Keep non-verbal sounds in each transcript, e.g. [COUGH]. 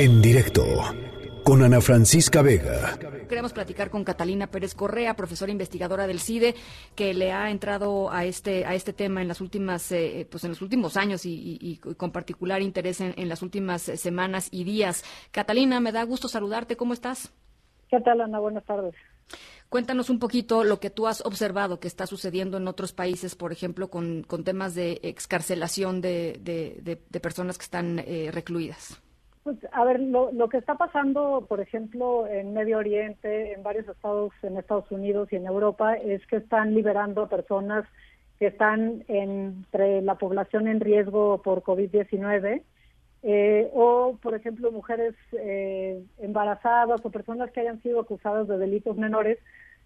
En directo con Ana Francisca Vega. Queremos platicar con Catalina Pérez Correa, profesora investigadora del CIDE, que le ha entrado a este a este tema en las últimas eh, pues en los últimos años y, con particular interés en, en, las últimas semanas y días. Catalina, me da gusto saludarte. ¿Cómo estás? ¿Qué tal, Ana? Buenas tardes. Cuéntanos un poquito lo que tú has observado que está sucediendo en otros países, por ejemplo, con, temas de excarcelación de, de, personas que están eh, recluidas. Pues, a ver, lo, lo, que está pasando, por ejemplo, en Medio Oriente, en varios estados, en Estados Unidos y en Europa, es que están liberando a personas que están entre la población en riesgo por COVID-19 eh, o, por ejemplo, mujeres eh, embarazadas o personas que hayan sido acusadas de delitos menores.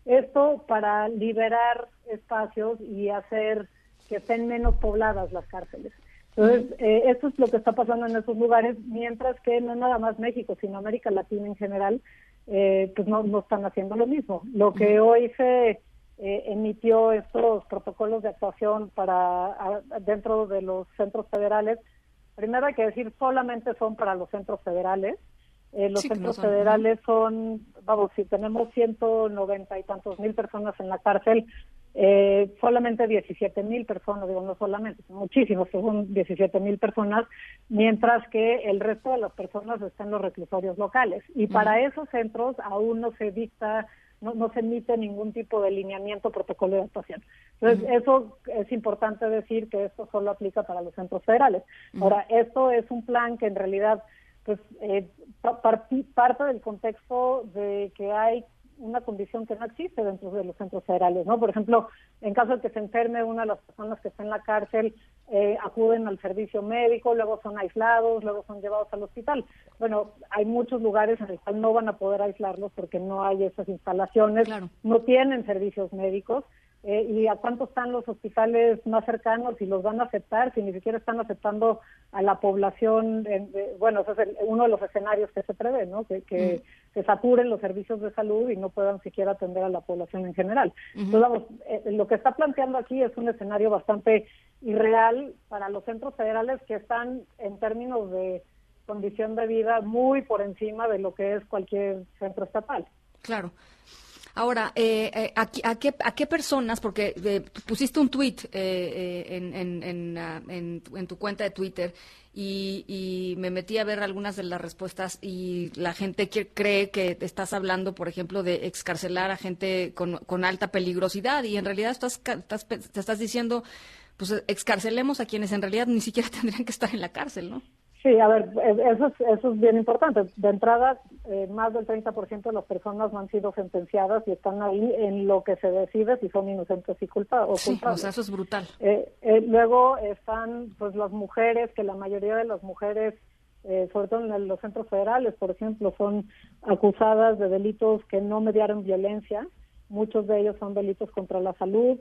Esto para liberar espacios y hacer que estén menos pobladas las cárceles. Entonces, eh, esto es lo que está pasando en esos lugares, mientras que no nada más México, sino América Latina en general, pues no, no están haciendo lo mismo. Lo que hoy se emitió estos protocolos de actuación para dentro de los centros federales Primero hay que decir, solamente son para los centros federales. Eh, los centros federales son, vamos, si tenemos 190 y tantos mil personas en la cárcel, eh, solamente 17 mil personas, digo, no solamente, son muchísimos, son 17 mil personas, mientras que el resto de las personas están en los reclusorios locales. Y para esos centros aún no se dicta no, no se emite ningún tipo de lineamiento protocolo de actuación. Entonces, eso es importante decir que esto solo aplica para los centros federales. Ahora, esto es un plan que en realidad pues eh, parte del contexto de que hay una condición que no existe dentro de los centros federales, ¿no? Por ejemplo, en caso de que se enferme una de las personas que está en la cárcel, eh, acuden al servicio médico, luego son aislados, luego son llevados al hospital. Bueno, hay muchos lugares en los cuales no van a poder aislarlos porque no hay esas instalaciones, no tienen servicios médicos eh, y a cuánto están los hospitales más cercanos y los van a aceptar, si ni siquiera están aceptando a la población, bueno, ese es uno de los escenarios que se prevé, ¿no? Que, mm. Se saturen los servicios de salud y no puedan siquiera atender a la población en general. Entonces, vamos, eh, lo que está planteando aquí es un escenario bastante irreal para los centros federales que están en términos de condición de vida muy por encima de lo que es cualquier centro estatal. Claro. Ahora, eh, eh ¿a, qué, ¿a qué personas? Porque eh, pusiste un tweet eh, en, en, ah, en, en, tu cuenta de Twitter y, me metí a ver algunas de las respuestas y la gente cree que estás hablando, por ejemplo, de excarcelar a gente con, con alta peligrosidad y en realidad estás, estás, te estás diciendo, pues excarcelemos a quienes en realidad ni siquiera [LAUGHS] tendrían que estar en la cárcel, ¿no? Sí, a ver, eso es, eso es bien importante. De entrada, eh, más del 30% de las personas no han sido sentenciadas y están ahí en lo que se decide si son inocentes y culpables. Sí, o sea, eso es brutal. Eh, eh, luego están pues las mujeres, que la mayoría de las mujeres, sobre todo en los centros federales, por ejemplo, son acusadas de delitos que no mediaron violencia. Muchos de ellos son delitos contra la salud.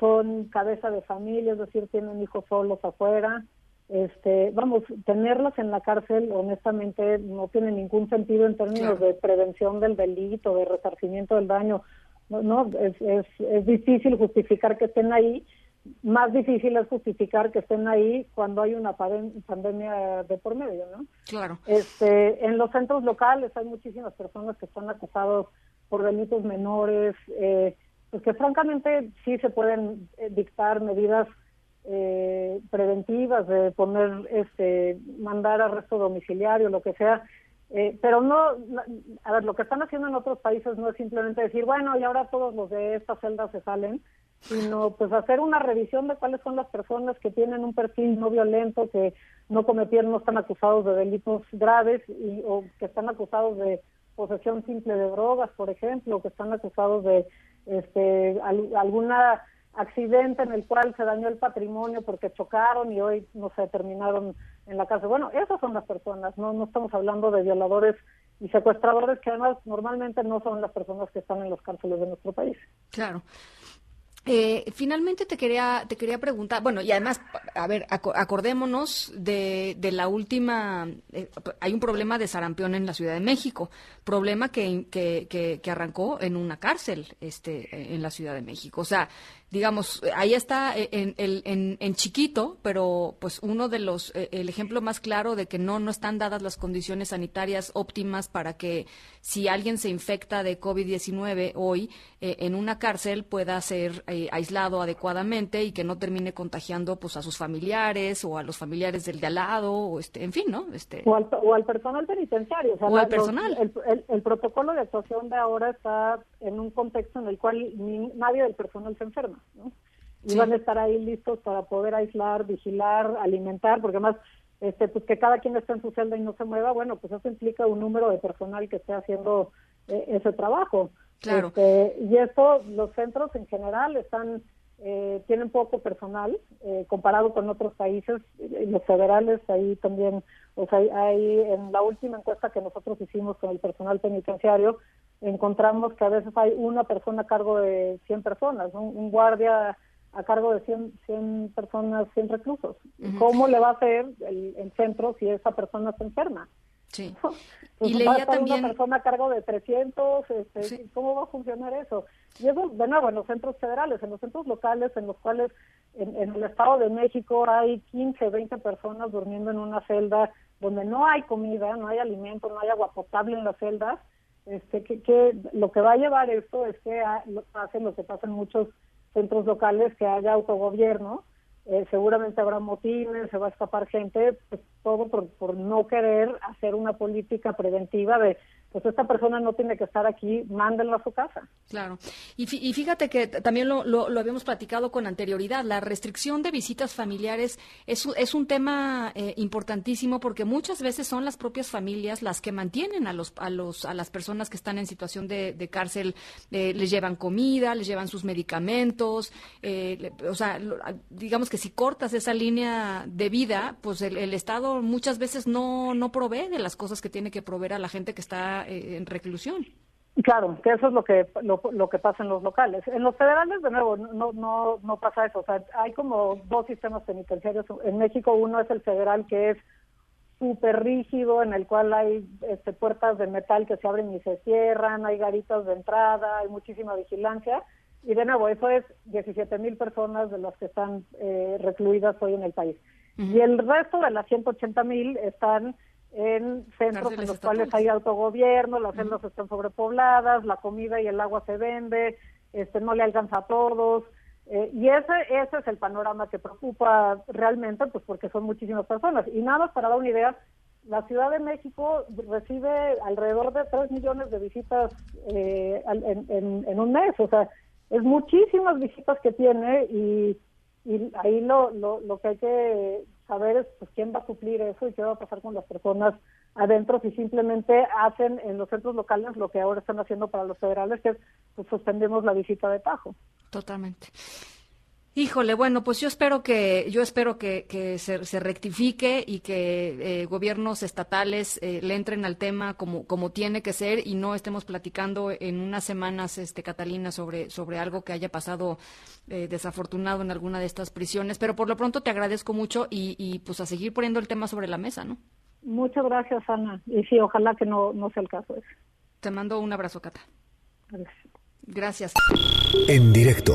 son cabeza de familia, es decir, tienen hijos solos afuera este, vamos, tenerlas en la cárcel, honestamente, no tiene ningún sentido en términos de prevención del delito, de resarcimiento del daño. No, no es, es, es difícil justificar que estén ahí. Más difícil es justificar que estén ahí cuando hay una pandemia de por medio, ¿no? Claro. Este, en los centros locales hay muchísimas personas que están acusados por delitos menores, eh, pues que francamente sí se pueden eh, dictar medidas eh, preventivas de poner este mandar arresto domiciliario lo que sea eh, pero no a ver lo que están haciendo en otros países no es simplemente decir bueno y ahora todos los de esta celda se salen sino pues hacer una revisión de cuáles son las personas que tienen un perfil no violento que no cometieron no están acusados de delitos graves y o que están acusados de posesión simple de drogas por ejemplo que están acusados de este alguna accidente en el cual se dañó el patrimonio porque chocaron y hoy no se terminaron en la cárcel. Bueno, esas son las personas, no, no estamos hablando de violadores y secuestradores que además normalmente no son las personas que están en los cárceles de nuestro país. Claro. Eh, finalmente te quería, te quería preguntar, bueno, y además, a ver, acordémonos de, de la última, eh, hay un problema de sarampión en la Ciudad de México, problema que, que, que, arrancó en una cárcel este, en la Ciudad de México. O sea, digamos, ahí está en, en, en, chiquito, pero pues uno de los, eh, el ejemplo más claro de que no, no están dadas las condiciones sanitarias óptimas para que si alguien se infecta de COVID-19 hoy eh, en una cárcel pueda ser eh, aislado adecuadamente y que no termine contagiando pues a sus familiares o a los familiares del de al lado, o este, en fin, ¿no? Este, o, al, o al personal penitenciario. O, al personal. el, el, protocolo de actuación de ahora está en un contexto en el cual nadie del personal se enferma. Y van a estar ahí listos para poder aislar, vigilar, alimentar, porque además este, pues que cada quien esté en su celda y no se mueva, bueno, pues eso implica un número de personal que esté haciendo eh, ese trabajo. Claro. Este, y esto, los centros en general están, eh, tienen poco personal eh, comparado con otros países, los federales ahí también, o sea, hay, en la última encuesta que nosotros hicimos con el personal penitenciario, encontramos que a veces hay una persona a cargo de 100 personas, un guardia a cargo de 100, 100 personas, 100 reclusos. ¿Cómo le va a hacer el, centro si esa persona se enferma? Sí. [LAUGHS] Pues y leía también... una persona a cargo de 300, este, ¿cómo va a funcionar eso? Y eso, de nuevo, en los centros federales, en los centros locales, en los cuales en, en el Estado de México hay 15, 20 personas durmiendo en una celda donde no hay comida, no hay alimento, no hay agua potable en las celdas, este, que, que lo que va a llevar esto es que hacen lo que pasa en muchos centros locales que haya autogobierno, eh, seguramente habrá motines, se va a escapar gente, pues todo por, por no querer hacer una política preventiva de pues esta persona no tiene que estar aquí, mándenlo a su casa. Claro. Y, fíjate que también lo, lo, habíamos platicado con anterioridad, la restricción de visitas familiares es, un tema eh, importantísimo porque muchas veces son las propias familias las que mantienen a, los, a, los, a las personas que están en situación de, cárcel, eh, les llevan comida, les llevan sus medicamentos, eh, o sea, digamos que si cortas esa línea de vida, pues el, el Estado muchas veces no, no provee de las cosas que tiene que proveer a la gente que está eh, en reclusión. Claro, que eso es lo que lo, que pasa en los locales. En los federales, de nuevo, no no no pasa eso. O sea, hay como dos sistemas penitenciarios. En México uno es el federal que es súper rígido, en el cual hay este, puertas de metal que se abren y se cierran, hay garitas de entrada, hay muchísima vigilancia. Y de nuevo, eso es 17 mil personas de las que están eh, recluidas hoy en el país. Y el resto de las 180 mil están en centros en los cuales hay autogobierno, las celdas están sobrepobladas, la comida y el agua se vende, este no le alcanza a todos. Eh, y ese, ese es el panorama que preocupa realmente, pues porque son muchísimas personas. Y nada más para dar una idea, la Ciudad de México recibe alrededor de 3 millones de visitas eh, en, en, un mes, o sea, es muchísimas visitas que tiene y, y ahí lo, lo, lo que hay que saber es pues, quién va a suplir eso y qué va a pasar con las personas adentro si simplemente hacen en los centros locales lo que ahora están haciendo para los federales, que es pues suspendemos la visita de Tajo. Totalmente. Híjole, bueno, pues yo espero que yo espero que, que se, se, rectifique y que eh, gobiernos estatales eh, le entren al tema como como tiene que ser y no estemos platicando en unas semanas, este Catalina, sobre sobre algo que haya pasado eh, desafortunado en alguna de estas prisiones. Pero por lo pronto te agradezco mucho y, y pues a seguir poniendo el tema sobre la mesa, ¿no? Muchas gracias, Ana. Y sí, ojalá que no no sea el caso. Ese. Te mando un abrazo, Cata. Gracias. Gracias. En directo